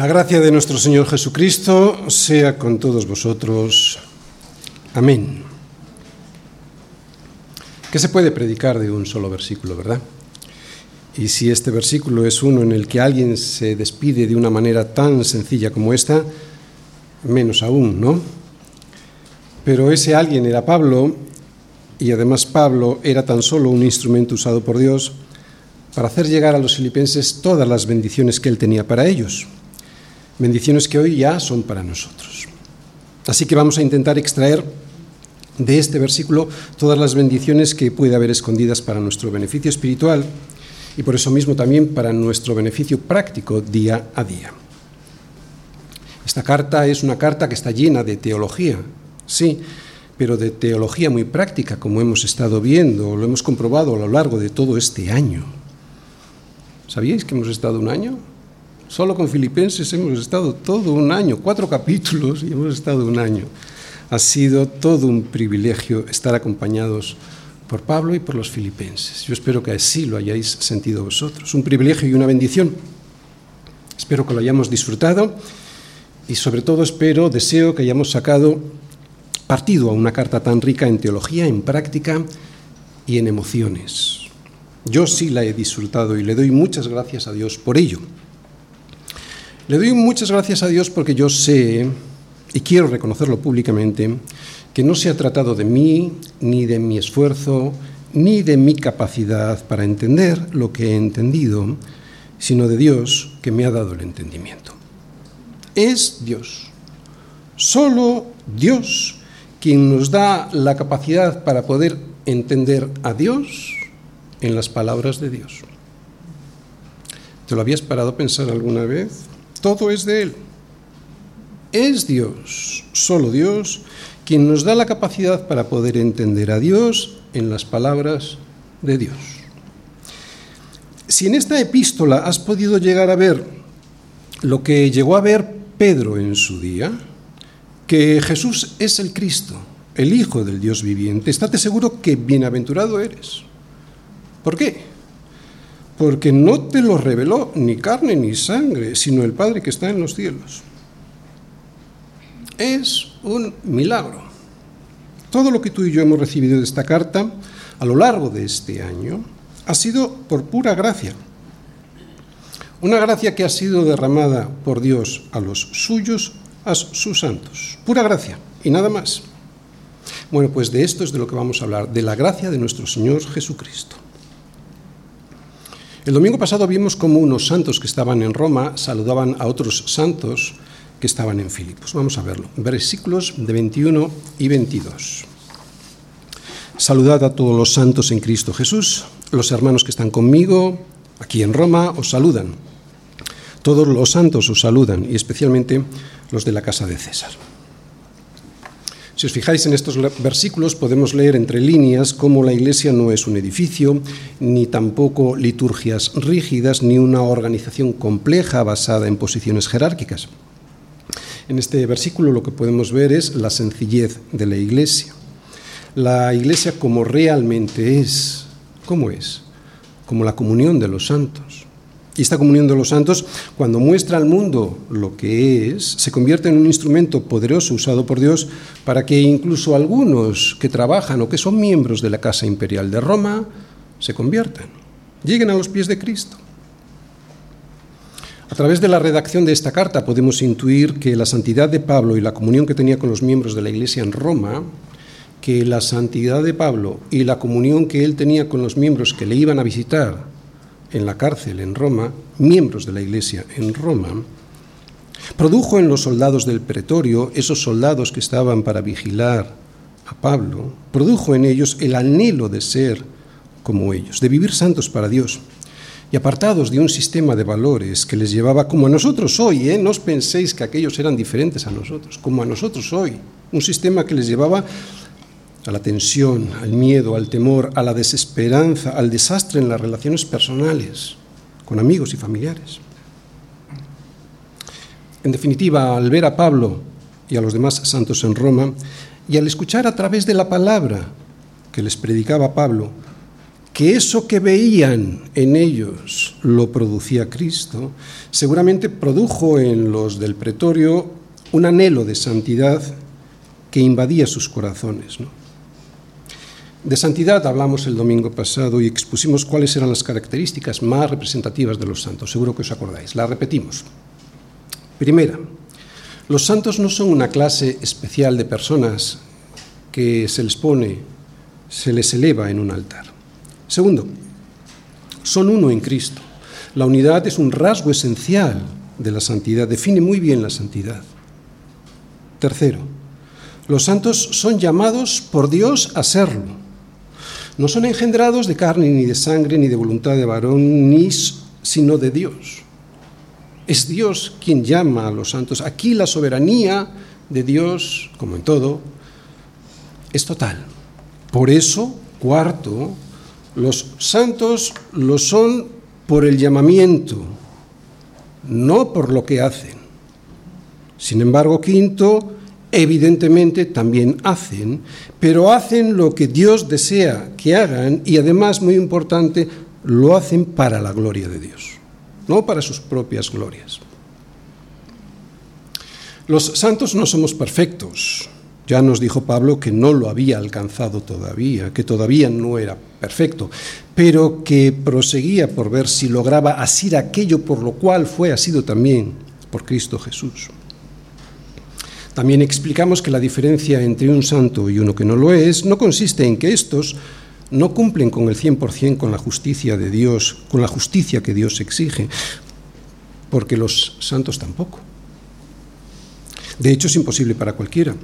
La gracia de nuestro Señor Jesucristo sea con todos vosotros. Amén. ¿Qué se puede predicar de un solo versículo, verdad? Y si este versículo es uno en el que alguien se despide de una manera tan sencilla como esta, menos aún, ¿no? Pero ese alguien era Pablo, y además Pablo era tan solo un instrumento usado por Dios para hacer llegar a los filipenses todas las bendiciones que él tenía para ellos bendiciones que hoy ya son para nosotros. Así que vamos a intentar extraer de este versículo todas las bendiciones que puede haber escondidas para nuestro beneficio espiritual y por eso mismo también para nuestro beneficio práctico día a día. Esta carta es una carta que está llena de teología, sí, pero de teología muy práctica, como hemos estado viendo, lo hemos comprobado a lo largo de todo este año. ¿Sabíais que hemos estado un año? Solo con Filipenses hemos estado todo un año, cuatro capítulos y hemos estado un año. Ha sido todo un privilegio estar acompañados por Pablo y por los filipenses. Yo espero que así lo hayáis sentido vosotros. Un privilegio y una bendición. Espero que lo hayamos disfrutado y sobre todo espero, deseo que hayamos sacado partido a una carta tan rica en teología, en práctica y en emociones. Yo sí la he disfrutado y le doy muchas gracias a Dios por ello. Le doy muchas gracias a Dios porque yo sé, y quiero reconocerlo públicamente, que no se ha tratado de mí, ni de mi esfuerzo, ni de mi capacidad para entender lo que he entendido, sino de Dios que me ha dado el entendimiento. Es Dios, solo Dios, quien nos da la capacidad para poder entender a Dios en las palabras de Dios. ¿Te lo habías parado a pensar alguna vez? Todo es de Él. Es Dios, solo Dios, quien nos da la capacidad para poder entender a Dios en las palabras de Dios. Si en esta epístola has podido llegar a ver lo que llegó a ver Pedro en su día, que Jesús es el Cristo, el Hijo del Dios viviente, estate seguro que bienaventurado eres. ¿Por qué? Porque no te lo reveló ni carne ni sangre, sino el Padre que está en los cielos. Es un milagro. Todo lo que tú y yo hemos recibido de esta carta a lo largo de este año ha sido por pura gracia. Una gracia que ha sido derramada por Dios a los suyos, a sus santos. Pura gracia y nada más. Bueno, pues de esto es de lo que vamos a hablar, de la gracia de nuestro Señor Jesucristo. El domingo pasado vimos cómo unos santos que estaban en Roma saludaban a otros santos que estaban en Filipos. Vamos a verlo. Versículos de 21 y 22. Saludad a todos los santos en Cristo Jesús. Los hermanos que están conmigo aquí en Roma os saludan. Todos los santos os saludan y especialmente los de la casa de César. Si os fijáis en estos versículos, podemos leer entre líneas cómo la Iglesia no es un edificio, ni tampoco liturgias rígidas, ni una organización compleja basada en posiciones jerárquicas. En este versículo lo que podemos ver es la sencillez de la Iglesia. La Iglesia como realmente es. ¿Cómo es? Como la comunión de los santos. Y esta comunión de los santos, cuando muestra al mundo lo que es, se convierte en un instrumento poderoso usado por Dios para que incluso algunos que trabajan o que son miembros de la Casa Imperial de Roma se conviertan, lleguen a los pies de Cristo. A través de la redacción de esta carta podemos intuir que la santidad de Pablo y la comunión que tenía con los miembros de la Iglesia en Roma, que la santidad de Pablo y la comunión que él tenía con los miembros que le iban a visitar en la cárcel en Roma, miembros de la Iglesia en Roma, produjo en los soldados del pretorio, esos soldados que estaban para vigilar a Pablo, produjo en ellos el anhelo de ser como ellos, de vivir santos para Dios y apartados de un sistema de valores que les llevaba como a nosotros hoy, ¿eh? no os penséis que aquellos eran diferentes a nosotros, como a nosotros hoy, un sistema que les llevaba a la tensión, al miedo, al temor, a la desesperanza, al desastre en las relaciones personales, con amigos y familiares. En definitiva, al ver a Pablo y a los demás santos en Roma, y al escuchar a través de la palabra que les predicaba Pablo, que eso que veían en ellos lo producía Cristo, seguramente produjo en los del pretorio un anhelo de santidad que invadía sus corazones. De santidad hablamos el domingo pasado y expusimos cuáles eran las características más representativas de los santos. Seguro que os acordáis. La repetimos. Primera, los santos no son una clase especial de personas que se les pone, se les eleva en un altar. Segundo, son uno en Cristo. La unidad es un rasgo esencial de la santidad, define muy bien la santidad. Tercero, los santos son llamados por Dios a serlo. No son engendrados de carne, ni de sangre, ni de voluntad de varón, ni sino de Dios. Es Dios quien llama a los santos. Aquí la soberanía de Dios, como en todo, es total. Por eso, cuarto, los santos lo son por el llamamiento, no por lo que hacen. Sin embargo, quinto, evidentemente también hacen, pero hacen lo que Dios desea que hagan y además, muy importante, lo hacen para la gloria de Dios, no para sus propias glorias. Los santos no somos perfectos, ya nos dijo Pablo que no lo había alcanzado todavía, que todavía no era perfecto, pero que proseguía por ver si lograba asir aquello por lo cual fue asido también por Cristo Jesús. También explicamos que la diferencia entre un santo y uno que no lo es no consiste en que estos no cumplen con el 100% con la justicia de Dios, con la justicia que Dios exige, porque los santos tampoco. De hecho, es imposible para cualquiera.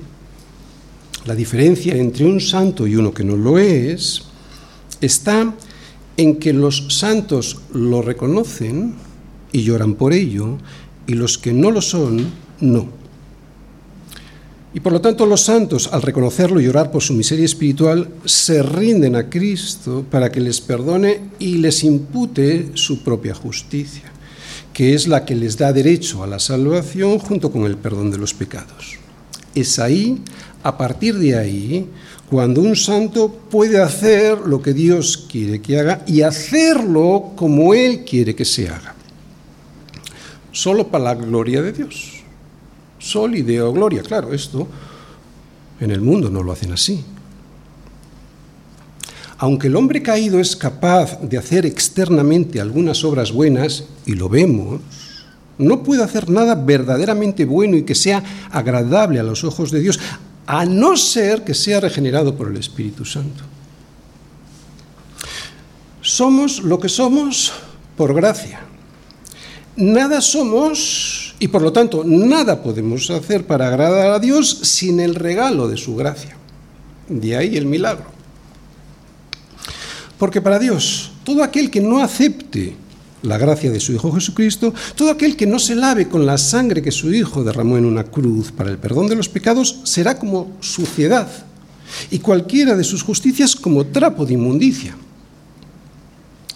La diferencia entre un santo y uno que no lo es está en que los santos lo reconocen y lloran por ello, y los que no lo son, no. Y por lo tanto los santos, al reconocerlo y llorar por su miseria espiritual, se rinden a Cristo para que les perdone y les impute su propia justicia, que es la que les da derecho a la salvación junto con el perdón de los pecados. Es ahí a partir de ahí, cuando un santo puede hacer lo que Dios quiere que haga y hacerlo como Él quiere que se haga. Solo para la gloria de Dios. Sol y Deo gloria. Claro, esto en el mundo no lo hacen así. Aunque el hombre caído es capaz de hacer externamente algunas obras buenas, y lo vemos, no puede hacer nada verdaderamente bueno y que sea agradable a los ojos de Dios, a no ser que sea regenerado por el Espíritu Santo. Somos lo que somos por gracia. Nada somos y por lo tanto nada podemos hacer para agradar a Dios sin el regalo de su gracia. De ahí el milagro. Porque para Dios, todo aquel que no acepte la gracia de su Hijo Jesucristo, todo aquel que no se lave con la sangre que su Hijo derramó en una cruz para el perdón de los pecados, será como suciedad, y cualquiera de sus justicias como trapo de inmundicia.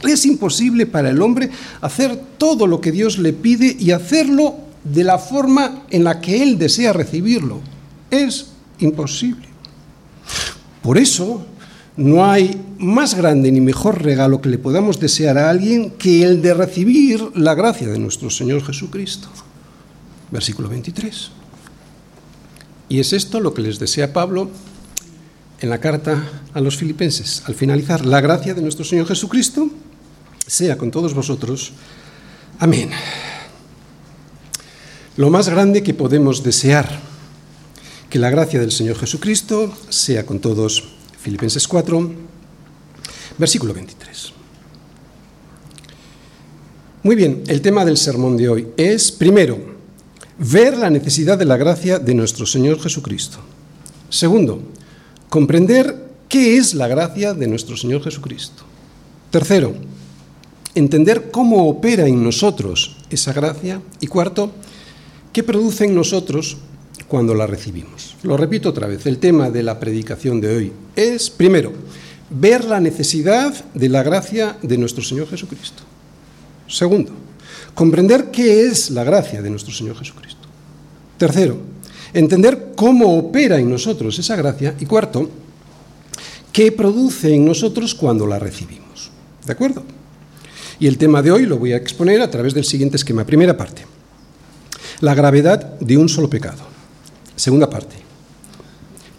Es imposible para el hombre hacer todo lo que Dios le pide y hacerlo de la forma en la que Él desea recibirlo. Es imposible. Por eso, no hay más grande ni mejor regalo que le podamos desear a alguien que el de recibir la gracia de nuestro Señor Jesucristo. Versículo 23. Y es esto lo que les desea Pablo en la carta a los filipenses. Al finalizar, la gracia de nuestro Señor Jesucristo sea con todos vosotros. Amén. Lo más grande que podemos desear, que la gracia del Señor Jesucristo sea con todos Filipenses 4, versículo 23. Muy bien, el tema del sermón de hoy es, primero, ver la necesidad de la gracia de nuestro Señor Jesucristo. Segundo, comprender qué es la gracia de nuestro Señor Jesucristo. Tercero, entender cómo opera en nosotros esa gracia. Y cuarto, qué produce en nosotros cuando la recibimos. Lo repito otra vez, el tema de la predicación de hoy es, primero, ver la necesidad de la gracia de nuestro Señor Jesucristo. Segundo, comprender qué es la gracia de nuestro Señor Jesucristo. Tercero, entender cómo opera en nosotros esa gracia. Y cuarto, qué produce en nosotros cuando la recibimos. ¿De acuerdo? Y el tema de hoy lo voy a exponer a través del siguiente esquema. Primera parte, la gravedad de un solo pecado. Segunda parte,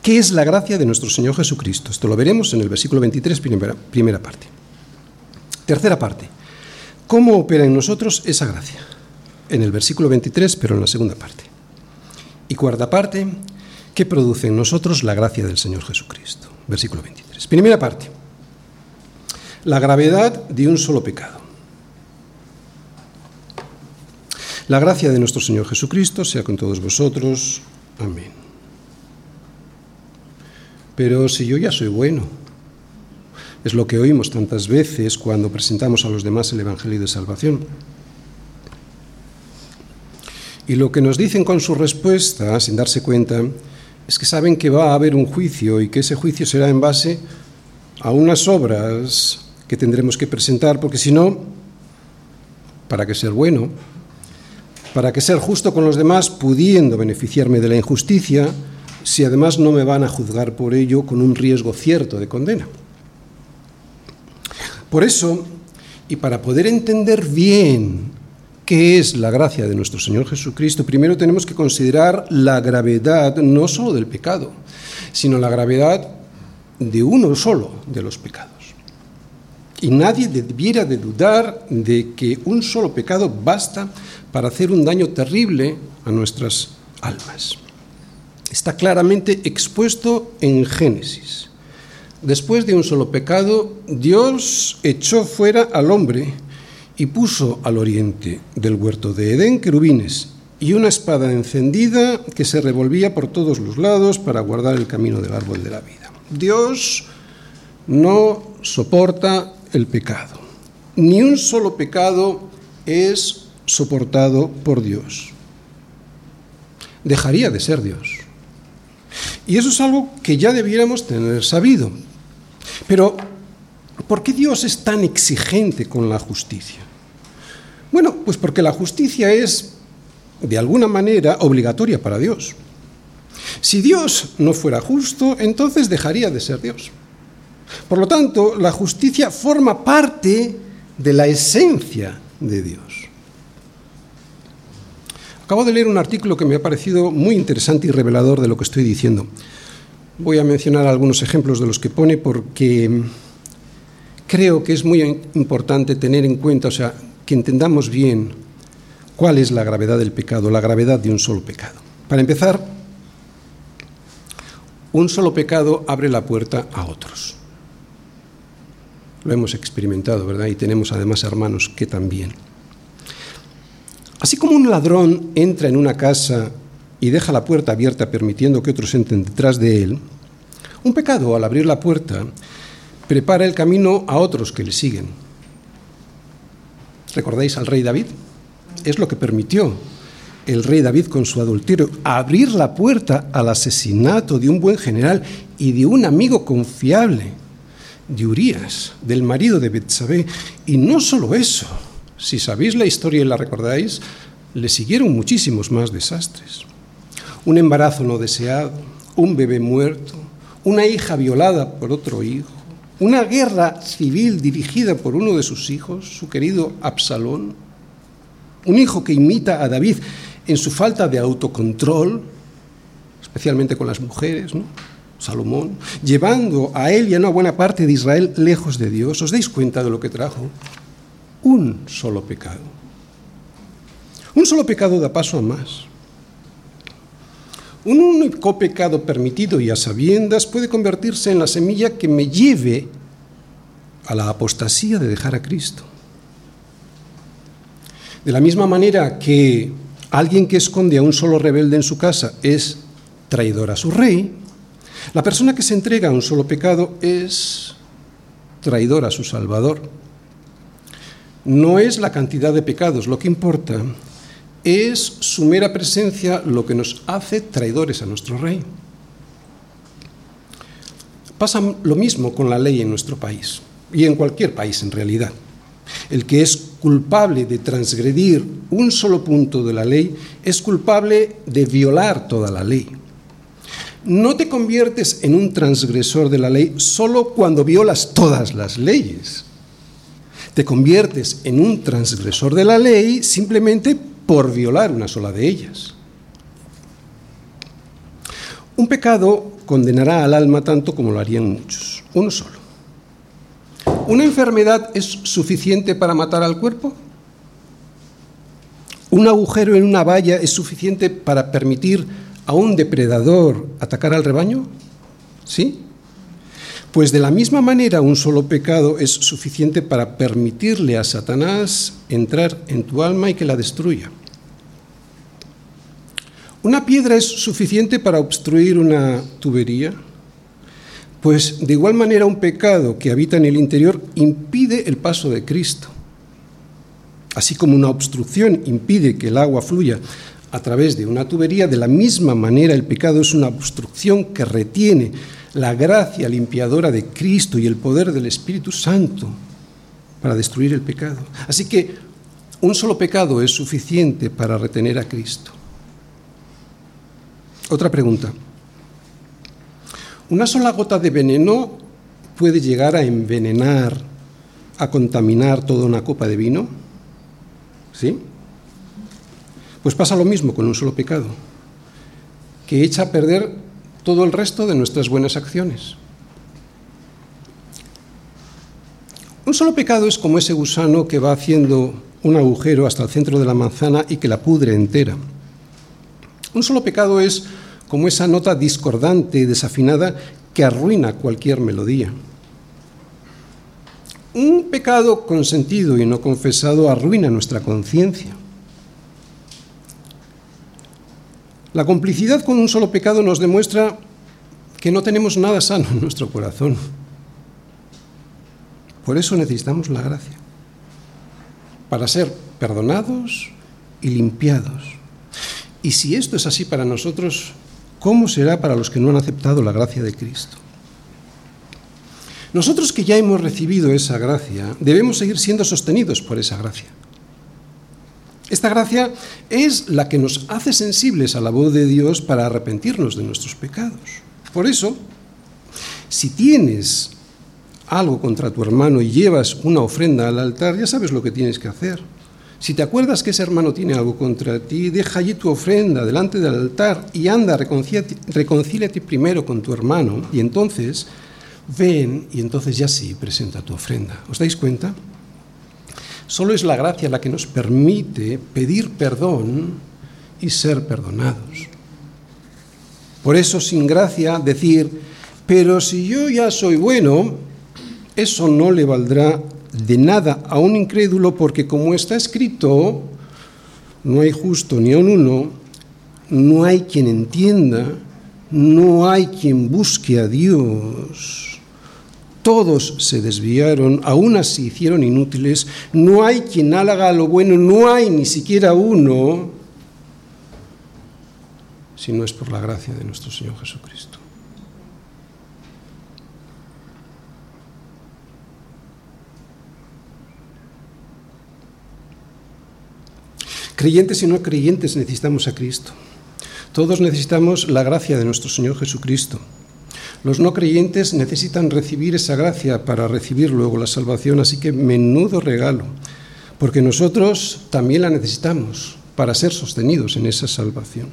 ¿qué es la gracia de nuestro Señor Jesucristo? Esto lo veremos en el versículo 23, primera, primera parte. Tercera parte, ¿cómo opera en nosotros esa gracia? En el versículo 23, pero en la segunda parte. Y cuarta parte, ¿qué produce en nosotros la gracia del Señor Jesucristo? Versículo 23. Primera parte, la gravedad de un solo pecado. La gracia de nuestro Señor Jesucristo sea con todos vosotros. Amén. Pero si yo ya soy bueno, es lo que oímos tantas veces cuando presentamos a los demás el Evangelio de Salvación. Y lo que nos dicen con su respuesta, sin darse cuenta, es que saben que va a haber un juicio y que ese juicio será en base a unas obras que tendremos que presentar, porque si no, ¿para qué ser bueno? ¿Para qué ser justo con los demás pudiendo beneficiarme de la injusticia si además no me van a juzgar por ello con un riesgo cierto de condena? Por eso, y para poder entender bien qué es la gracia de nuestro Señor Jesucristo, primero tenemos que considerar la gravedad no solo del pecado, sino la gravedad de uno solo de los pecados. Y nadie debiera de dudar de que un solo pecado basta para hacer un daño terrible a nuestras almas. Está claramente expuesto en Génesis. Después de un solo pecado, Dios echó fuera al hombre y puso al oriente del huerto de Edén querubines y una espada encendida que se revolvía por todos los lados para guardar el camino del árbol de la vida. Dios no soporta el pecado. Ni un solo pecado es soportado por Dios. Dejaría de ser Dios. Y eso es algo que ya debiéramos tener sabido. Pero, ¿por qué Dios es tan exigente con la justicia? Bueno, pues porque la justicia es, de alguna manera, obligatoria para Dios. Si Dios no fuera justo, entonces dejaría de ser Dios. Por lo tanto, la justicia forma parte de la esencia de Dios. Acabo de leer un artículo que me ha parecido muy interesante y revelador de lo que estoy diciendo. Voy a mencionar algunos ejemplos de los que pone porque creo que es muy importante tener en cuenta, o sea, que entendamos bien cuál es la gravedad del pecado, la gravedad de un solo pecado. Para empezar, un solo pecado abre la puerta a otros. Lo hemos experimentado, ¿verdad? Y tenemos además hermanos que también. Así como un ladrón entra en una casa y deja la puerta abierta permitiendo que otros entren detrás de él, un pecado al abrir la puerta prepara el camino a otros que le siguen. ¿Recordáis al rey David? Es lo que permitió el rey David con su adulterio, abrir la puerta al asesinato de un buen general y de un amigo confiable de Urias, del marido de Betsabé. Y no solo eso, si sabéis la historia y la recordáis, le siguieron muchísimos más desastres. Un embarazo no deseado, un bebé muerto, una hija violada por otro hijo, una guerra civil dirigida por uno de sus hijos, su querido Absalón, un hijo que imita a David en su falta de autocontrol, especialmente con las mujeres, ¿no? Salomón, llevando a él y a una buena parte de Israel lejos de Dios. ¿Os dais cuenta de lo que trajo? Un solo pecado. Un solo pecado da paso a más. Un único pecado permitido y a sabiendas puede convertirse en la semilla que me lleve a la apostasía de dejar a Cristo. De la misma manera que alguien que esconde a un solo rebelde en su casa es traidor a su rey, la persona que se entrega a un solo pecado es traidor a su Salvador. No es la cantidad de pecados lo que importa, es su mera presencia lo que nos hace traidores a nuestro Rey. Pasa lo mismo con la ley en nuestro país y en cualquier país en realidad. El que es culpable de transgredir un solo punto de la ley es culpable de violar toda la ley. No te conviertes en un transgresor de la ley solo cuando violas todas las leyes. Te conviertes en un transgresor de la ley simplemente por violar una sola de ellas. Un pecado condenará al alma tanto como lo harían muchos, uno solo. ¿Una enfermedad es suficiente para matar al cuerpo? ¿Un agujero en una valla es suficiente para permitir a un depredador atacar al rebaño? ¿Sí? Pues de la misma manera un solo pecado es suficiente para permitirle a Satanás entrar en tu alma y que la destruya. ¿Una piedra es suficiente para obstruir una tubería? Pues de igual manera un pecado que habita en el interior impide el paso de Cristo. Así como una obstrucción impide que el agua fluya a través de una tubería, de la misma manera el pecado es una obstrucción que retiene la gracia limpiadora de Cristo y el poder del Espíritu Santo para destruir el pecado. Así que un solo pecado es suficiente para retener a Cristo. Otra pregunta. ¿Una sola gota de veneno puede llegar a envenenar, a contaminar toda una copa de vino? ¿Sí? Pues pasa lo mismo con un solo pecado, que echa a perder todo el resto de nuestras buenas acciones. Un solo pecado es como ese gusano que va haciendo un agujero hasta el centro de la manzana y que la pudre entera. Un solo pecado es como esa nota discordante y desafinada que arruina cualquier melodía. Un pecado consentido y no confesado arruina nuestra conciencia. La complicidad con un solo pecado nos demuestra que no tenemos nada sano en nuestro corazón. Por eso necesitamos la gracia, para ser perdonados y limpiados. Y si esto es así para nosotros, ¿cómo será para los que no han aceptado la gracia de Cristo? Nosotros que ya hemos recibido esa gracia, debemos seguir siendo sostenidos por esa gracia. Esta gracia es la que nos hace sensibles a la voz de Dios para arrepentirnos de nuestros pecados. Por eso, si tienes algo contra tu hermano y llevas una ofrenda al altar, ya sabes lo que tienes que hacer. Si te acuerdas que ese hermano tiene algo contra ti, deja allí tu ofrenda delante del altar y anda, reconcíliate primero con tu hermano y entonces ven y entonces ya sí presenta tu ofrenda. ¿Os dais cuenta? Solo es la gracia la que nos permite pedir perdón y ser perdonados. Por eso sin gracia decir, pero si yo ya soy bueno, eso no le valdrá de nada a un incrédulo porque como está escrito, no hay justo ni un uno, no hay quien entienda, no hay quien busque a Dios. Todos se desviaron, aún se hicieron inútiles. No hay quien haga lo bueno, no hay ni siquiera uno, si no es por la gracia de nuestro Señor Jesucristo. Creyentes y no creyentes necesitamos a Cristo. Todos necesitamos la gracia de nuestro Señor Jesucristo. Los no creyentes necesitan recibir esa gracia para recibir luego la salvación, así que menudo regalo, porque nosotros también la necesitamos para ser sostenidos en esa salvación.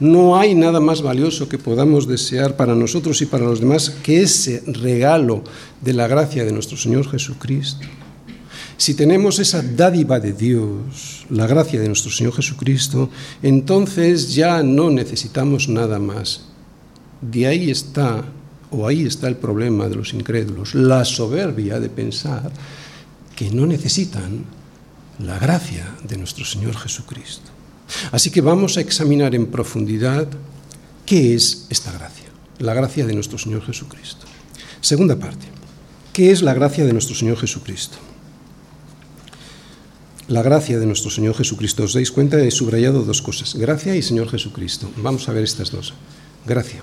No hay nada más valioso que podamos desear para nosotros y para los demás que ese regalo de la gracia de nuestro Señor Jesucristo. Si tenemos esa dádiva de Dios, la gracia de nuestro Señor Jesucristo, entonces ya no necesitamos nada más. De ahí está, o ahí está el problema de los incrédulos, la soberbia de pensar que no necesitan la gracia de nuestro Señor Jesucristo. Así que vamos a examinar en profundidad qué es esta gracia, la gracia de nuestro Señor Jesucristo. Segunda parte, ¿qué es la gracia de nuestro Señor Jesucristo? La gracia de nuestro Señor Jesucristo, os dais cuenta, he subrayado dos cosas, gracia y Señor Jesucristo. Vamos a ver estas dos. Gracia.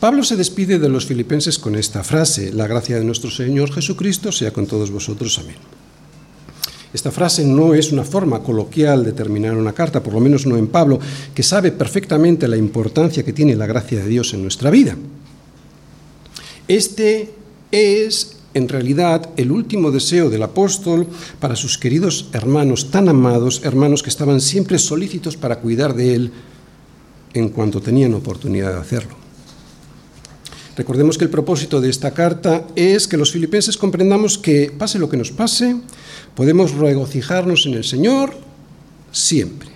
Pablo se despide de los filipenses con esta frase, la gracia de nuestro Señor Jesucristo sea con todos vosotros. Amén. Esta frase no es una forma coloquial de terminar una carta, por lo menos no en Pablo, que sabe perfectamente la importancia que tiene la gracia de Dios en nuestra vida. Este es en realidad el último deseo del apóstol para sus queridos hermanos tan amados, hermanos que estaban siempre solícitos para cuidar de él en cuanto tenían oportunidad de hacerlo. Recordemos que el propósito de esta carta es que los filipenses comprendamos que, pase lo que nos pase, podemos regocijarnos en el Señor siempre.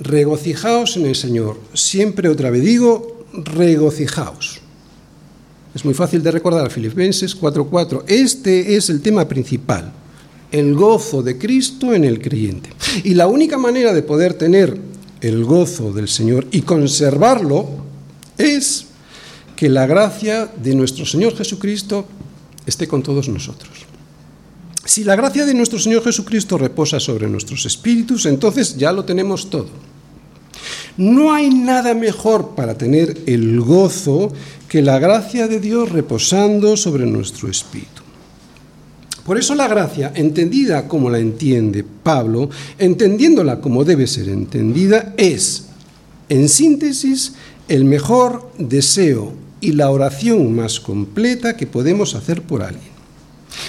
Regocijaos en el Señor. Siempre otra vez digo, regocijaos. Es muy fácil de recordar, Filipenses 4:4. Este es el tema principal, el gozo de Cristo en el creyente. Y la única manera de poder tener el gozo del Señor y conservarlo es que la gracia de nuestro Señor Jesucristo esté con todos nosotros. Si la gracia de nuestro Señor Jesucristo reposa sobre nuestros espíritus, entonces ya lo tenemos todo. No hay nada mejor para tener el gozo que la gracia de Dios reposando sobre nuestro espíritu. Por eso la gracia, entendida como la entiende Pablo, entendiéndola como debe ser entendida, es, en síntesis, el mejor deseo y la oración más completa que podemos hacer por alguien.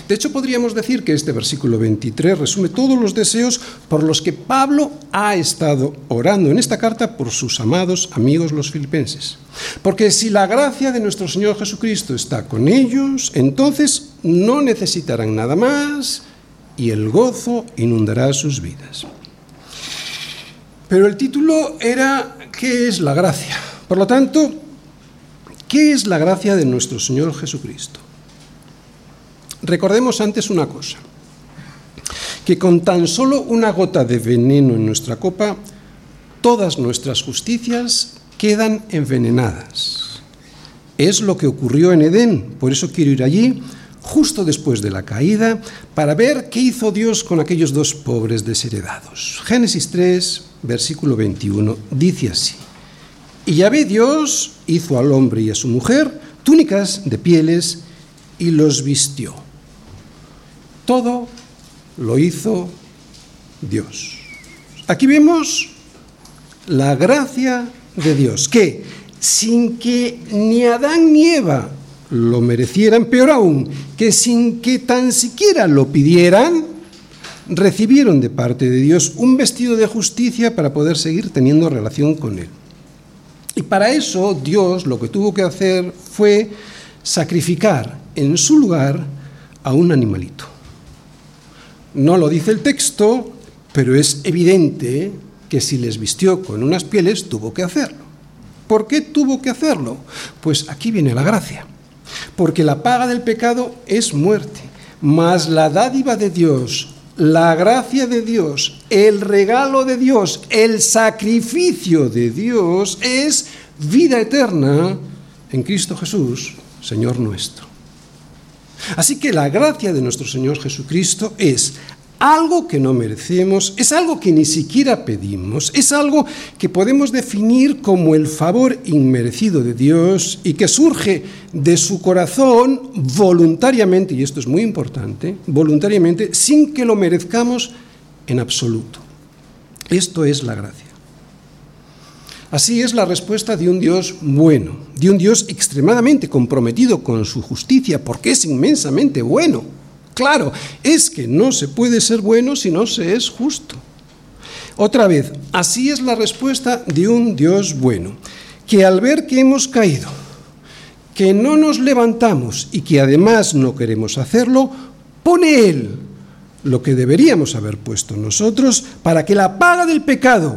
De hecho, podríamos decir que este versículo 23 resume todos los deseos por los que Pablo ha estado orando en esta carta por sus amados amigos los filipenses. Porque si la gracia de nuestro Señor Jesucristo está con ellos, entonces no necesitarán nada más y el gozo inundará sus vidas. Pero el título era ¿qué es la gracia? Por lo tanto, ¿qué es la gracia de nuestro Señor Jesucristo? Recordemos antes una cosa, que con tan solo una gota de veneno en nuestra copa, todas nuestras justicias quedan envenenadas. Es lo que ocurrió en Edén, por eso quiero ir allí justo después de la caída para ver qué hizo Dios con aquellos dos pobres desheredados. Génesis 3, versículo 21, dice así. Y ya ve Dios hizo al hombre y a su mujer túnicas de pieles y los vistió. Todo lo hizo Dios. Aquí vemos la gracia de Dios, que sin que ni Adán ni Eva lo merecieran, peor aún, que sin que tan siquiera lo pidieran, recibieron de parte de Dios un vestido de justicia para poder seguir teniendo relación con Él. Y para eso Dios lo que tuvo que hacer fue sacrificar en su lugar a un animalito. No lo dice el texto, pero es evidente que si les vistió con unas pieles, tuvo que hacerlo. ¿Por qué tuvo que hacerlo? Pues aquí viene la gracia. Porque la paga del pecado es muerte, mas la dádiva de Dios, la gracia de Dios, el regalo de Dios, el sacrificio de Dios es vida eterna en Cristo Jesús, Señor nuestro. Así que la gracia de nuestro Señor Jesucristo es algo que no merecemos, es algo que ni siquiera pedimos, es algo que podemos definir como el favor inmerecido de Dios y que surge de su corazón voluntariamente, y esto es muy importante, voluntariamente, sin que lo merezcamos en absoluto. Esto es la gracia. Así es la respuesta de un Dios bueno, de un Dios extremadamente comprometido con su justicia, porque es inmensamente bueno. Claro, es que no se puede ser bueno si no se es justo. Otra vez, así es la respuesta de un Dios bueno, que al ver que hemos caído, que no nos levantamos y que además no queremos hacerlo, pone Él lo que deberíamos haber puesto nosotros para que la paga del pecado,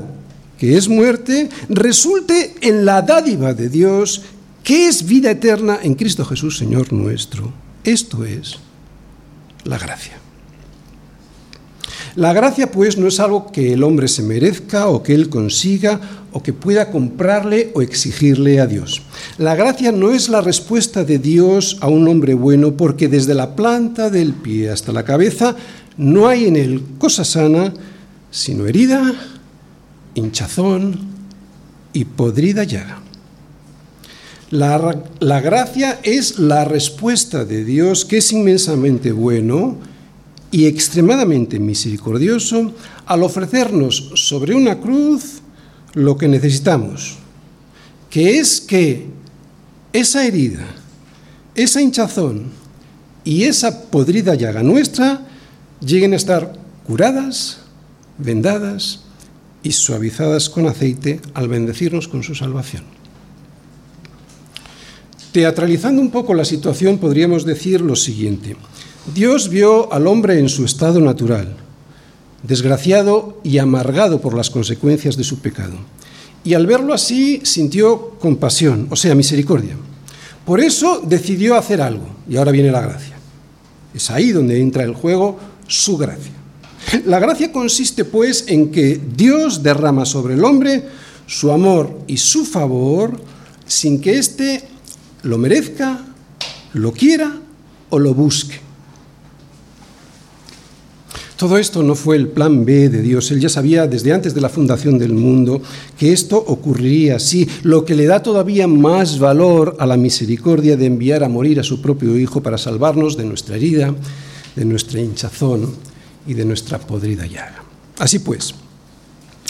que es muerte, resulte en la dádiva de Dios, que es vida eterna en Cristo Jesús, Señor nuestro. Esto es la gracia. La gracia, pues, no es algo que el hombre se merezca o que él consiga o que pueda comprarle o exigirle a Dios. La gracia no es la respuesta de Dios a un hombre bueno porque desde la planta del pie hasta la cabeza no hay en él cosa sana, sino herida, hinchazón y podrida llaga. La, gracia es la respuesta de Dios que es inmensamente bueno y extremadamente misericordioso al ofrecernos sobre una cruz lo que necesitamos, que es que esa herida, esa hinchazón y esa podrida llaga nuestra lleguen a estar curadas, vendadas y suavizadas con aceite al bendecirnos con su salvación. Teatralizando un poco la situación, podríamos decir lo siguiente. Dios vio al hombre en su estado natural, desgraciado y amargado por las consecuencias de su pecado. Y al verlo así sintió compasión, o sea, misericordia. Por eso decidió hacer algo, y ahora viene la gracia. Es ahí donde entra el juego su gracia. La gracia consiste pues en que Dios derrama sobre el hombre su amor y su favor sin que éste lo merezca, lo quiera o lo busque. Todo esto no fue el plan B de Dios. Él ya sabía desde antes de la fundación del mundo que esto ocurriría así, lo que le da todavía más valor a la misericordia de enviar a morir a su propio Hijo para salvarnos de nuestra herida, de nuestra hinchazón y de nuestra podrida llaga. Así pues,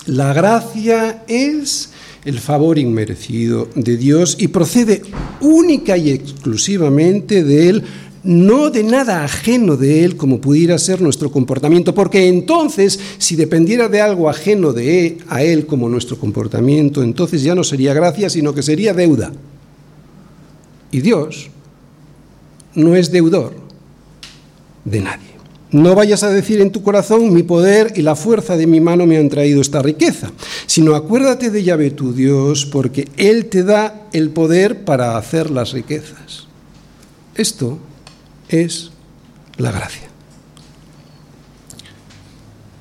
la gracia es el favor inmerecido de Dios y procede única y exclusivamente de Él no de nada ajeno de Él como pudiera ser nuestro comportamiento, porque entonces, si dependiera de algo ajeno de él, a Él como nuestro comportamiento, entonces ya no sería gracia, sino que sería deuda. Y Dios no es deudor de nadie. No vayas a decir en tu corazón, mi poder y la fuerza de mi mano me han traído esta riqueza, sino acuérdate de Yahvé tu Dios, porque Él te da el poder para hacer las riquezas. Esto es la gracia.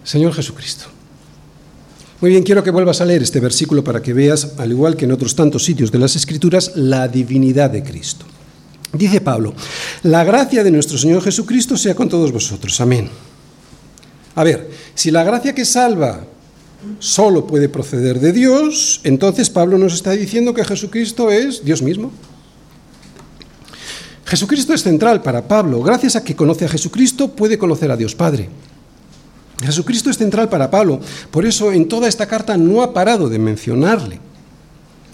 Señor Jesucristo. Muy bien, quiero que vuelvas a leer este versículo para que veas, al igual que en otros tantos sitios de las Escrituras, la divinidad de Cristo. Dice Pablo, la gracia de nuestro Señor Jesucristo sea con todos vosotros. Amén. A ver, si la gracia que salva solo puede proceder de Dios, entonces Pablo nos está diciendo que Jesucristo es Dios mismo. Jesucristo es central para Pablo. Gracias a que conoce a Jesucristo, puede conocer a Dios Padre. Jesucristo es central para Pablo. Por eso en toda esta carta no ha parado de mencionarle.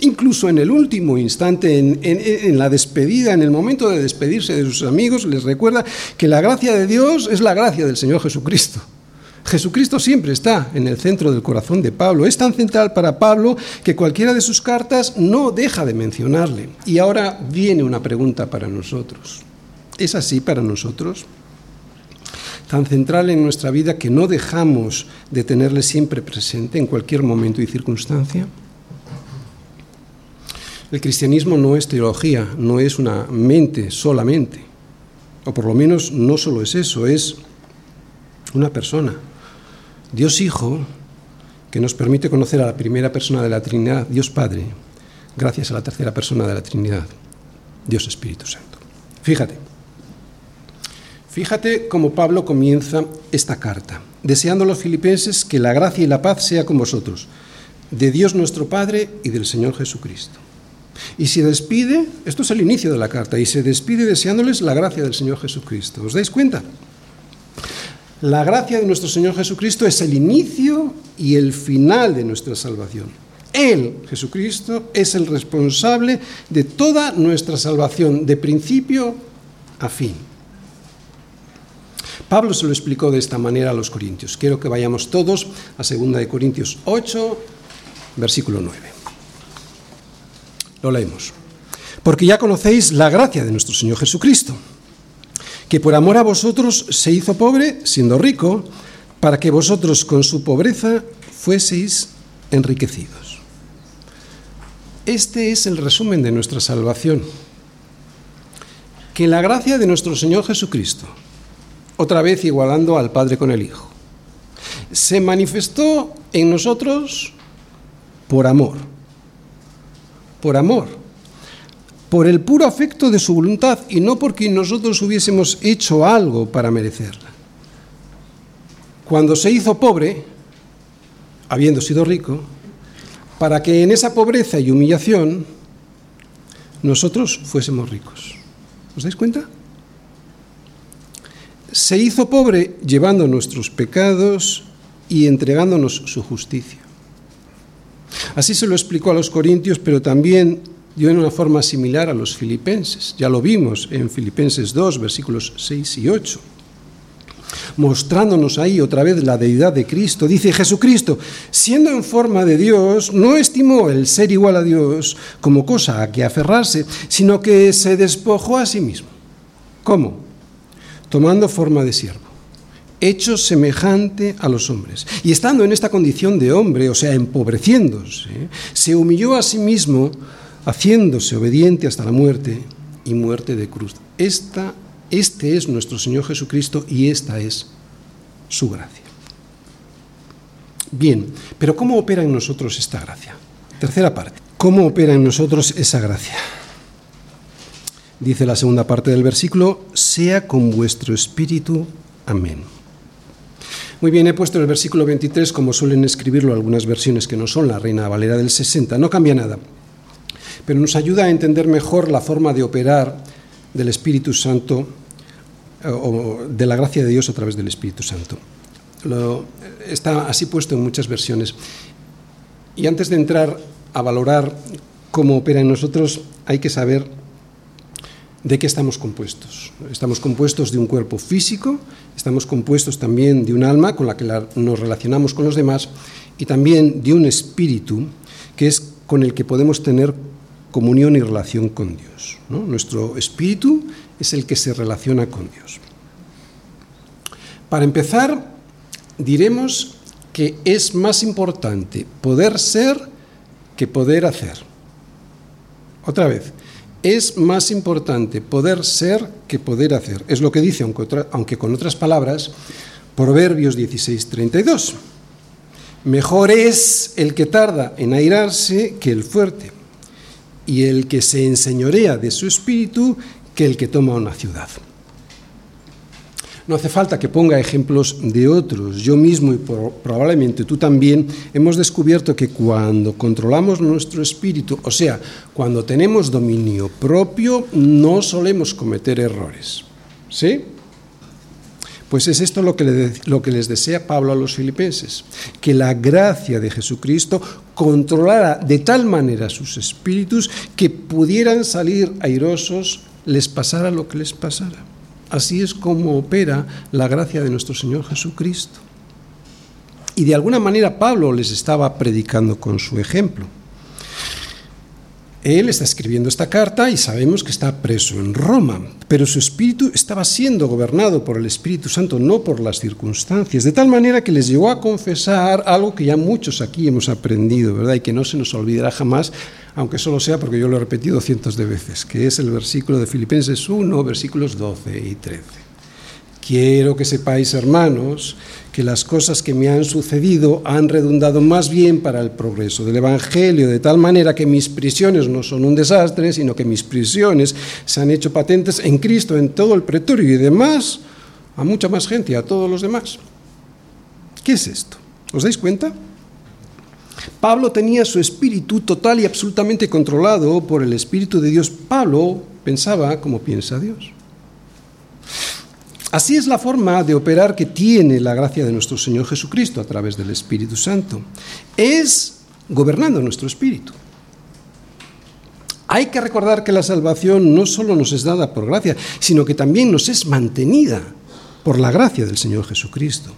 Incluso en el último instante, en, la despedida, en el momento de despedirse de sus amigos, les recuerda que la gracia de Dios es la gracia del Señor Jesucristo. Jesucristo siempre está en el centro del corazón de Pablo. Es tan central para Pablo que cualquiera de sus cartas no deja de mencionarle. Y ahora viene una pregunta para nosotros. ¿Es así para nosotros? Tan central en nuestra vida que no dejamos de tenerle siempre presente en cualquier momento y circunstancia. El cristianismo no es teología, no es una mente solamente. O por lo menos no solo es eso, es una persona, Dios Hijo, que nos permite conocer a la primera persona de la Trinidad, Dios Padre, gracias a la tercera persona de la Trinidad, Dios Espíritu Santo. Fíjate, fíjate cómo Pablo comienza esta carta, deseando a los filipenses que la gracia y la paz sea con vosotros, de Dios nuestro Padre y del Señor Jesucristo. Y se despide, esto es el inicio de la carta, y se despide deseándoles la gracia del Señor Jesucristo. ¿Os dais cuenta? La gracia de nuestro Señor Jesucristo es el inicio y el final de nuestra salvación. Él, Jesucristo, es el responsable de toda nuestra salvación, de principio a fin. Pablo se lo explicó de esta manera a los corintios. Quiero que vayamos todos a 2 de Corintios 8, versículo 9. Lo leemos. Porque ya conocéis la gracia de nuestro Señor Jesucristo que por amor a vosotros se hizo pobre, siendo rico, para que vosotros con su pobreza fueseis enriquecidos. Este es el resumen de nuestra salvación. Que la gracia de nuestro Señor Jesucristo, otra vez igualando al Padre con el Hijo, se manifestó en nosotros por amor. Por amor por el puro afecto de su voluntad y no porque nosotros hubiésemos hecho algo para merecerla. Cuando se hizo pobre, habiendo sido rico, para que en esa pobreza y humillación nosotros fuésemos ricos. ¿Os dais cuenta? Se hizo pobre llevando nuestros pecados y entregándonos su justicia. Así se lo explicó a los corintios, pero también dio en una forma similar a los filipenses. Ya lo vimos en Filipenses 2, versículos 6 y 8. Mostrándonos ahí otra vez la deidad de Cristo, dice Jesucristo, siendo en forma de Dios, no estimó el ser igual a Dios como cosa a que aferrarse, sino que se despojó a sí mismo. ¿Cómo? Tomando forma de siervo hecho semejante a los hombres. Y estando en esta condición de hombre, o sea, empobreciéndose, se humilló a sí mismo, haciéndose obediente hasta la muerte y muerte de cruz. Esta, este es nuestro Señor Jesucristo y esta es su gracia. Bien, pero ¿cómo opera en nosotros esta gracia? Tercera parte. ¿Cómo opera en nosotros esa gracia? Dice la segunda parte del versículo, sea con vuestro espíritu. Amén. Muy bien, he puesto el versículo 23 como suelen escribirlo algunas versiones que no son la Reina Valera del 60. No cambia nada, pero nos ayuda a entender mejor la forma de operar del Espíritu Santo eh, o de la gracia de Dios a través del Espíritu Santo. Lo, está así puesto en muchas versiones. Y antes de entrar a valorar cómo opera en nosotros, hay que saber de qué estamos compuestos. Estamos compuestos de un cuerpo físico, estamos compuestos también de un alma con la que nos relacionamos con los demás y también de un espíritu que es con el que podemos tener comunión y relación con Dios. Nuestro espíritu es el que se relaciona con Dios. Para empezar, diremos que es más importante poder ser que poder hacer. Otra vez, es más importante poder ser que poder hacer. Es lo que dice, aunque, con otras palabras, Proverbios 16:32. Mejor es el que tarda en airarse que el fuerte, y el que se enseñorea de su espíritu que el que toma una ciudad. No hace falta que ponga ejemplos de otros. Yo mismo y probablemente tú también hemos descubierto que cuando controlamos nuestro espíritu, o sea, cuando tenemos dominio propio, no solemos cometer errores. ¿Sí? Pues es esto lo que, lo que les desea Pablo a los filipenses, que la gracia de Jesucristo controlara de tal manera sus espíritus que pudieran salir airosos, les pasara lo que les pasara. Así es como opera la gracia de nuestro Señor Jesucristo. Y de alguna manera Pablo les estaba predicando con su ejemplo. Él está escribiendo esta carta y sabemos que está preso en Roma, pero su espíritu estaba siendo gobernado por el Espíritu Santo, no por las circunstancias, de tal manera que les llegó a confesar algo que ya muchos aquí hemos aprendido, ¿verdad? Y que no se nos olvidará jamás, aunque solo sea porque yo lo he repetido cientos de veces, que es el versículo de Filipenses 1, versículos 12 y 13. Quiero que sepáis, hermanos, que las cosas que me han sucedido han redundado más bien para el progreso del Evangelio, de tal manera que mis prisiones no son un desastre, sino que mis prisiones se han hecho patentes en Cristo, en todo el pretorio y demás, a mucha más gente, a todos los demás. ¿Qué es esto? ¿Os dais cuenta? Pablo tenía su espíritu total y absolutamente controlado por el Espíritu de Dios. Pablo pensaba como piensa Dios. Así es la forma de operar que tiene la gracia de nuestro Señor Jesucristo a través del Espíritu Santo. Es gobernando nuestro espíritu. Hay que recordar que la salvación no solo nos es dada por gracia, sino que también nos es mantenida por la gracia del Señor Jesucristo.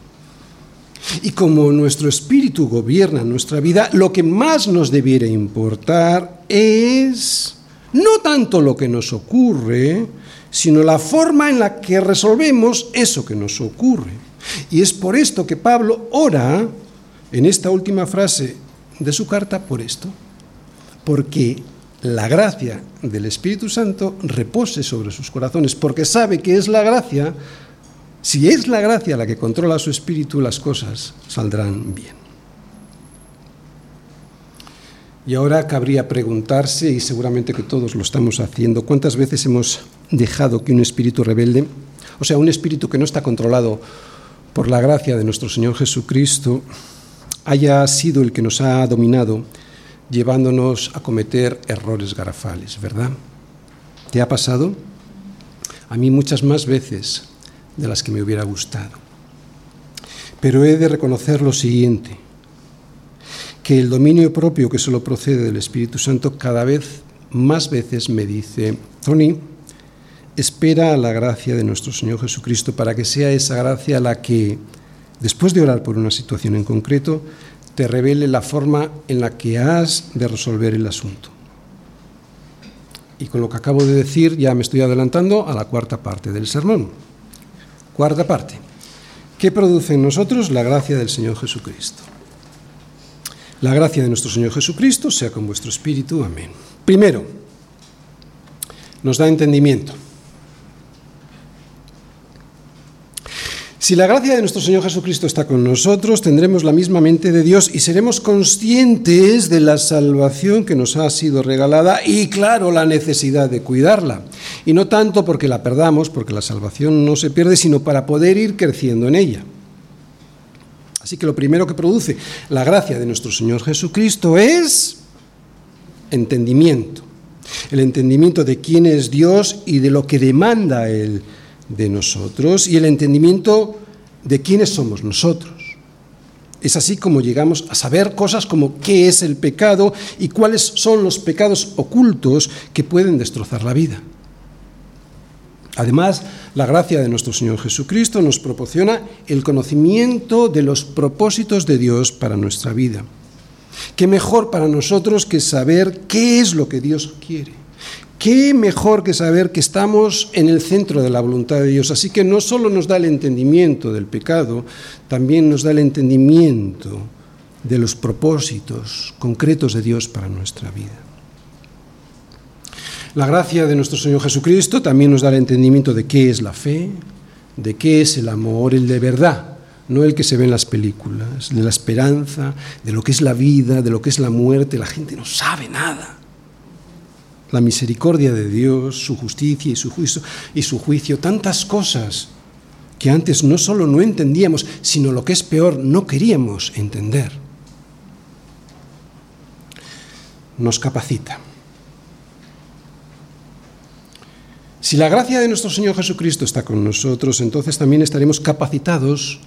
Y como nuestro espíritu gobierna nuestra vida, lo que más nos debiera importar es no tanto lo que nos ocurre, sino la forma en la que resolvemos eso que nos ocurre. Y es por esto que Pablo ora en esta última frase de su carta por esto, porque la gracia del Espíritu Santo repose sobre sus corazones, porque sabe que es la gracia si es la gracia la que controla su espíritu, las cosas saldrán bien. Y ahora cabría preguntarse, y seguramente que todos lo estamos haciendo, ¿cuántas veces hemos dejado que un espíritu rebelde, o sea, un espíritu que no está controlado por la gracia de nuestro Señor Jesucristo, haya sido el que nos ha dominado, llevándonos a cometer errores garrafales, ¿verdad? ¿Te ha pasado? A mí muchas más veces de las que me hubiera gustado. Pero he de reconocer lo siguiente, que el dominio propio que solo procede del Espíritu Santo cada vez más veces me dice, Tony, espera a la gracia de nuestro Señor Jesucristo para que sea esa gracia la que, después de orar por una situación en concreto, te revele la forma en la que has de resolver el asunto. Y con lo que acabo de decir ya me estoy adelantando a la cuarta parte del sermón. Cuarta parte. ¿Qué produce en nosotros la gracia del Señor Jesucristo? La gracia de nuestro Señor Jesucristo sea con vuestro espíritu. Amén. Primero, nos da entendimiento. Si la gracia de nuestro Señor Jesucristo está con nosotros, tendremos la misma mente de Dios y seremos conscientes de la salvación que nos ha sido regalada y, claro, la necesidad de cuidarla. Y no tanto porque la perdamos, porque la salvación no se pierde, sino para poder ir creciendo en ella. Así que lo primero que produce la gracia de nuestro Señor Jesucristo es entendimiento. El entendimiento de quién es Dios y de lo que demanda Él de nosotros y el entendimiento de quiénes somos nosotros. Es así como llegamos a saber cosas como qué es el pecado y cuáles son los pecados ocultos que pueden destrozar la vida. Además, la gracia de nuestro Señor Jesucristo nos proporciona el conocimiento de los propósitos de Dios para nuestra vida. ¿Qué mejor para nosotros que saber qué es lo que Dios quiere? ¿Qué mejor que saber que estamos en el centro de la voluntad de Dios? Así que no solo nos da el entendimiento del pecado, también nos da el entendimiento de los propósitos concretos de Dios para nuestra vida. La gracia de nuestro Señor Jesucristo también nos da el entendimiento de qué es la fe, de qué es el amor, el de verdad, no el que se ve en las películas, de la esperanza, de lo que es la vida, de lo que es la muerte. La gente no sabe nada la misericordia de Dios, su justicia y su juicio, y su juicio, tantas cosas que antes no solo no entendíamos, sino lo que es peor, no queríamos entender. Nos capacita. Si la gracia de nuestro Señor Jesucristo está con nosotros, entonces también estaremos capacitados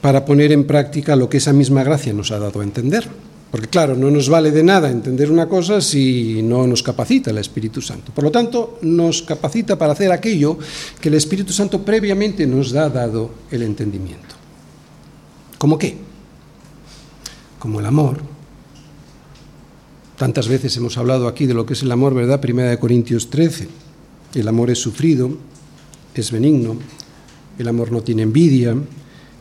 para poner en práctica lo que esa misma gracia nos ha dado a entender. Porque claro, no nos vale de nada entender una cosa si no nos capacita el Espíritu Santo. Por lo tanto, nos capacita para hacer aquello que el Espíritu Santo previamente nos ha dado el entendimiento. ¿Cómo qué? Como el amor. Tantas veces hemos hablado aquí de lo que es el amor, ¿verdad? Primera de Corintios 13. El amor es sufrido, es benigno, el amor no tiene envidia,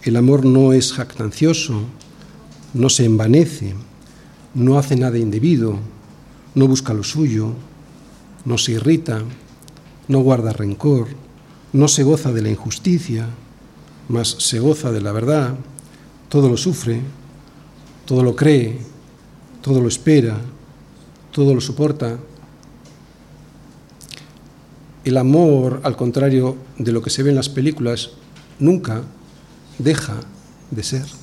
el amor no es jactancioso, no se envanece no hace nada indebido, no busca lo suyo, no se irrita, no guarda rencor, no se goza de la injusticia, mas se goza de la verdad, todo lo sufre, todo lo cree, todo lo espera, todo lo soporta. El amor, al contrario de lo que se ve en las películas, nunca deja de ser.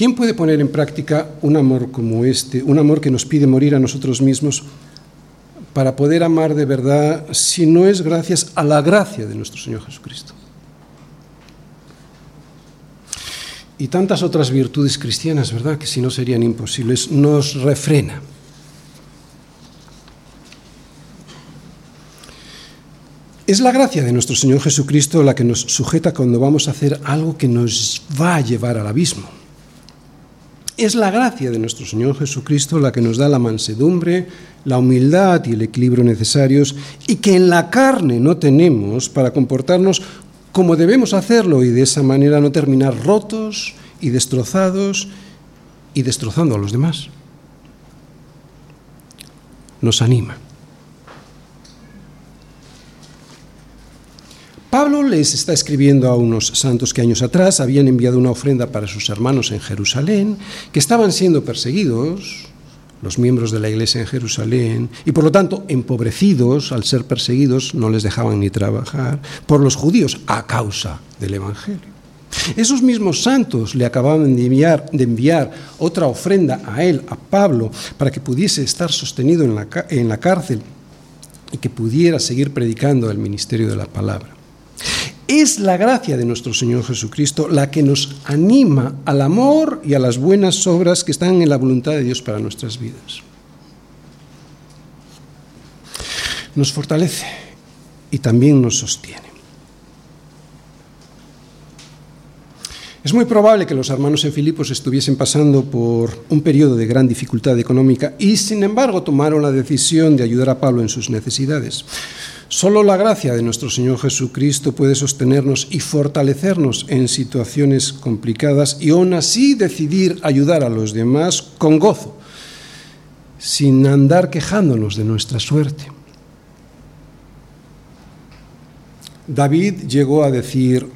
¿Quién puede poner en práctica un amor como este, un amor que nos pide morir a nosotros mismos para poder amar de verdad si no es gracias a la gracia de nuestro Señor Jesucristo? Y tantas otras virtudes cristianas, ¿verdad? Que si no serían imposibles, nos refrena. Es la gracia de nuestro Señor Jesucristo la que nos sujeta cuando vamos a hacer algo que nos va a llevar al abismo. Es la gracia de nuestro Señor Jesucristo la que nos da la mansedumbre, la humildad y el equilibrio necesarios y que en la carne no tenemos para comportarnos como debemos hacerlo y de esa manera no terminar rotos y destrozados y destrozando a los demás. Nos anima. Pablo les está escribiendo a unos santos que años atrás habían enviado una ofrenda para sus hermanos en Jerusalén, que estaban siendo perseguidos, los miembros de la iglesia en Jerusalén, y por lo tanto empobrecidos al ser perseguidos, no les dejaban ni trabajar, por los judíos a causa del Evangelio. Esos mismos santos le acababan de enviar, de enviar, otra ofrenda a él, a Pablo, para que pudiese estar sostenido en la, en la cárcel y que pudiera seguir predicando el ministerio de la palabra. Es la gracia de nuestro Señor Jesucristo la que nos anima al amor y a las buenas obras que están en la voluntad de Dios para nuestras vidas. Nos fortalece y también nos sostiene. Es muy probable que los hermanos en Filipos estuviesen pasando por un periodo de gran dificultad económica y sin embargo tomaron la decisión de ayudar a Pablo en sus necesidades. Solo la gracia de nuestro Señor Jesucristo puede sostenernos y fortalecernos en situaciones complicadas y aún así decidir ayudar a los demás con gozo, sin andar quejándonos de nuestra suerte. David llegó a decir,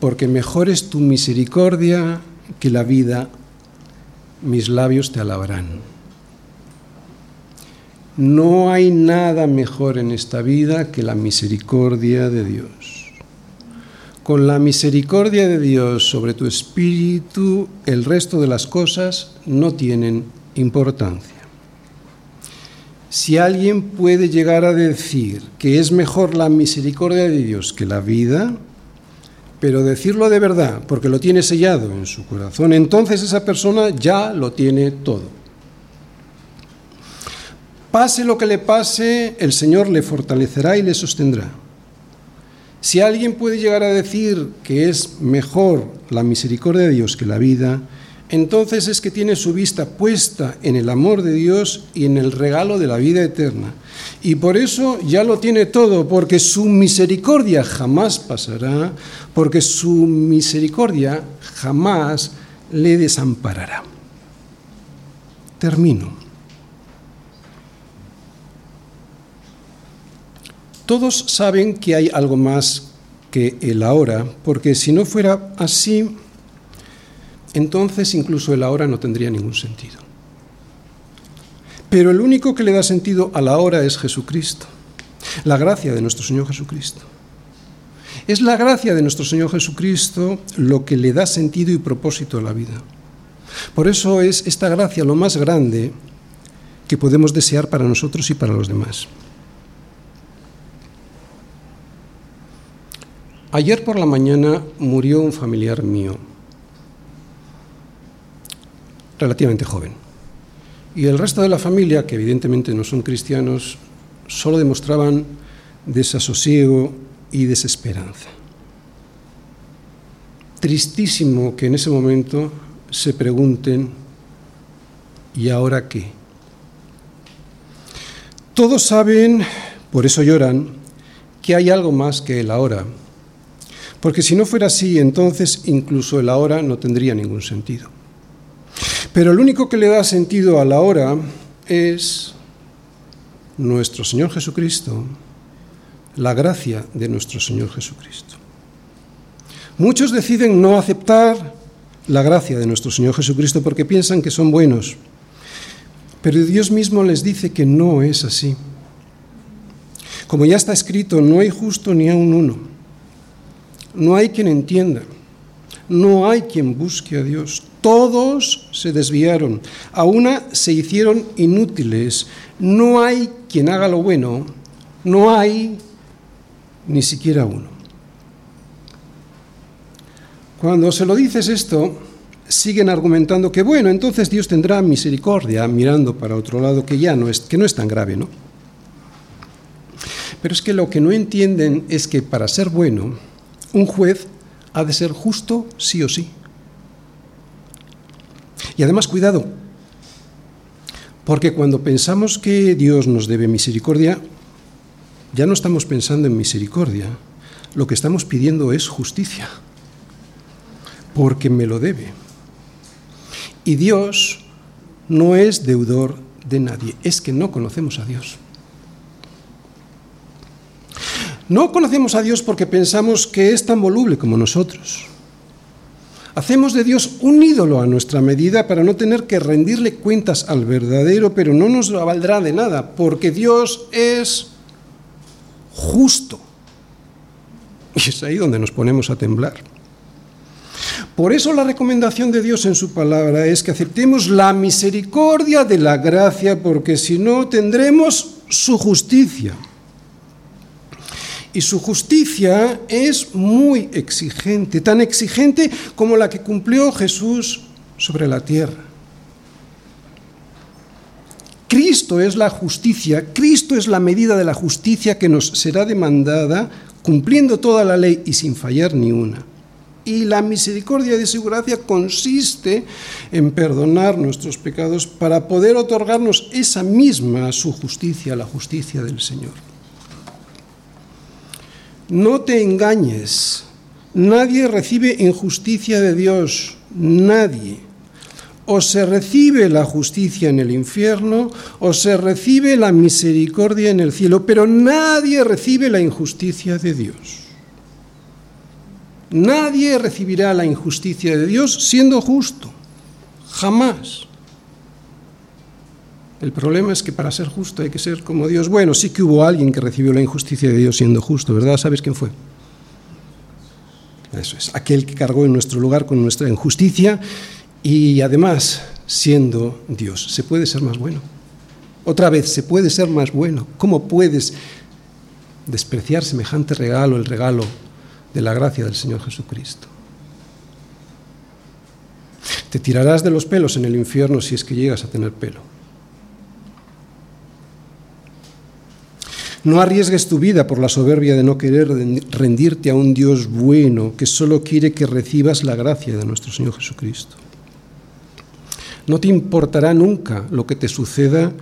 porque mejor es tu misericordia que la vida, mis labios te alabarán. No hay nada mejor en esta vida que la misericordia de Dios. Con la misericordia de Dios sobre tu espíritu, el resto de las cosas no tienen importancia. Si alguien puede llegar a decir que es mejor la misericordia de Dios que la vida, pero decirlo de verdad, porque lo tiene sellado en su corazón, entonces esa persona ya lo tiene todo. Pase lo que le pase, el Señor le fortalecerá y le sostendrá. Si alguien puede llegar a decir que es mejor la misericordia de Dios que la vida, entonces es que tiene su vista puesta en el amor de Dios y en el regalo de la vida eterna. Y por eso ya lo tiene todo, porque su misericordia jamás pasará, porque su misericordia jamás le desamparará. Termino. Todos saben que hay algo más que el ahora, porque si no fuera así, entonces incluso el ahora no tendría ningún sentido. Pero el único que le da sentido a la hora es Jesucristo, la gracia de nuestro Señor Jesucristo. Es la gracia de nuestro Señor Jesucristo lo que le da sentido y propósito a la vida. Por eso es esta gracia lo más grande que podemos desear para nosotros y para los demás. Ayer por la mañana murió un familiar mío relativamente joven. Y el resto de la familia, que evidentemente no son cristianos, solo demostraban desasosiego y desesperanza. Tristísimo que en ese momento se pregunten, ¿y ahora qué? Todos saben, por eso lloran, que hay algo más que el ahora. Porque si no fuera así, entonces incluso el ahora no tendría ningún sentido. Pero el único que le da sentido a la hora es nuestro Señor Jesucristo, la gracia de nuestro Señor Jesucristo. Muchos deciden no aceptar la gracia de nuestro Señor Jesucristo porque piensan que son buenos, pero Dios mismo les dice que no es así. Como ya está escrito, no hay justo ni aun uno. No hay quien entienda. No hay quien busque a Dios. Todos se desviaron, a una se hicieron inútiles. No hay quien haga lo bueno, no hay ni siquiera uno. Cuando se lo dices esto, siguen argumentando que bueno, entonces Dios tendrá misericordia mirando para otro lado, que ya no es, que no es tan grave, ¿no? Pero es que lo que no entienden es que para ser bueno, un juez ha de ser justo sí o sí. Y además, cuidado, porque cuando pensamos que Dios nos debe misericordia, ya no estamos pensando en misericordia, lo que estamos pidiendo es justicia, porque me lo debe. Y Dios no es deudor de nadie, es que no conocemos a Dios. No conocemos a Dios porque pensamos que es tan voluble como nosotros Hacemos de Dios un ídolo a nuestra medida para no tener que rendirle cuentas al verdadero, pero no nos valdrá de nada, porque Dios es justo. Y es ahí donde nos ponemos a temblar. Por eso la recomendación de Dios en su palabra es que aceptemos la misericordia de la gracia, porque si no tendremos su justicia. Y su justicia es muy exigente, tan exigente como la que cumplió Jesús sobre la tierra. Cristo es la justicia, Cristo es la medida de la justicia que nos será demandada cumpliendo toda la ley y sin fallar ni una. Y la misericordia de su gracia consiste en perdonar nuestros pecados para poder otorgarnos esa misma su justicia, la justicia del Señor. No te engañes, nadie recibe injusticia de Dios, nadie o se recibe la justicia en el infierno o se recibe la misericordia en el cielo, pero nadie recibe la injusticia de Dios. Nadie recibirá la injusticia de Dios siendo justo, jamás. El problema es que para ser justo hay que ser como Dios. Bueno, sí que hubo alguien que recibió la injusticia de Dios siendo justo, ¿verdad? ¿Sabes quién fue? Eso es, aquel que cargó en nuestro lugar con nuestra injusticia y además, siendo Dios, ¿se puede ser más bueno? Otra vez, ¿se puede ser más bueno? ¿Cómo puedes despreciar semejante regalo, el regalo de la gracia del Señor Jesucristo? Te tirarás de los pelos en el infierno si es que llegas a tener pelo. No arriesgues tu vida por la soberbia de no querer rendirte a un Dios bueno que solo quiere que recibas la gracia de nuestro Señor Jesucristo. No te importará nunca lo que te suceda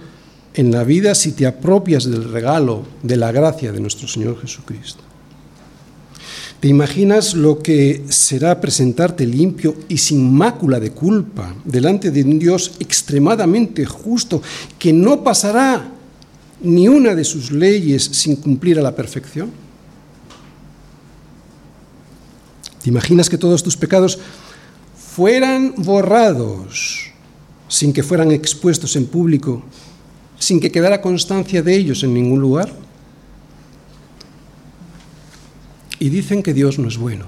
en la vida si te apropias del regalo, de la gracia de nuestro Señor Jesucristo. ¿Te imaginas lo que será presentarte limpio y sin mácula de culpa delante de un Dios extremadamente justo que no pasará ni una de sus leyes sin cumplir a la perfección? ¿Te imaginas que todos tus pecados fueran borrados sin que fueran expuestos en público, sin que quedara constancia de ellos en ningún lugar? Y dicen que Dios no es bueno.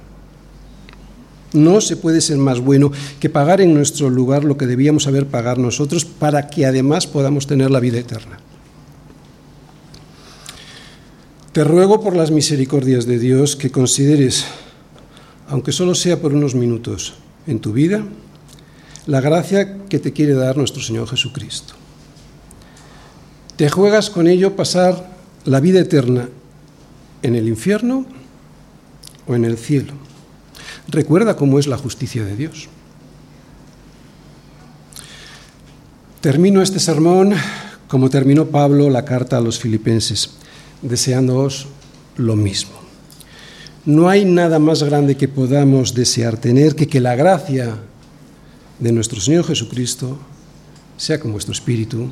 No se puede ser más bueno que pagar en nuestro lugar lo que debíamos haber pagar nosotros para que además podamos tener la vida eterna. Te ruego por las misericordias de Dios que consideres, aunque solo sea por unos minutos, en tu vida, la gracia que te quiere dar nuestro Señor Jesucristo. Te juegas con ello pasar la vida eterna en el infierno o en el cielo. Recuerda cómo es la justicia de Dios. Termino este sermón como terminó Pablo la carta a los filipenses, deseándoos lo mismo. No hay nada más grande que podamos desear tener que que la gracia de nuestro Señor Jesucristo sea con vuestro espíritu.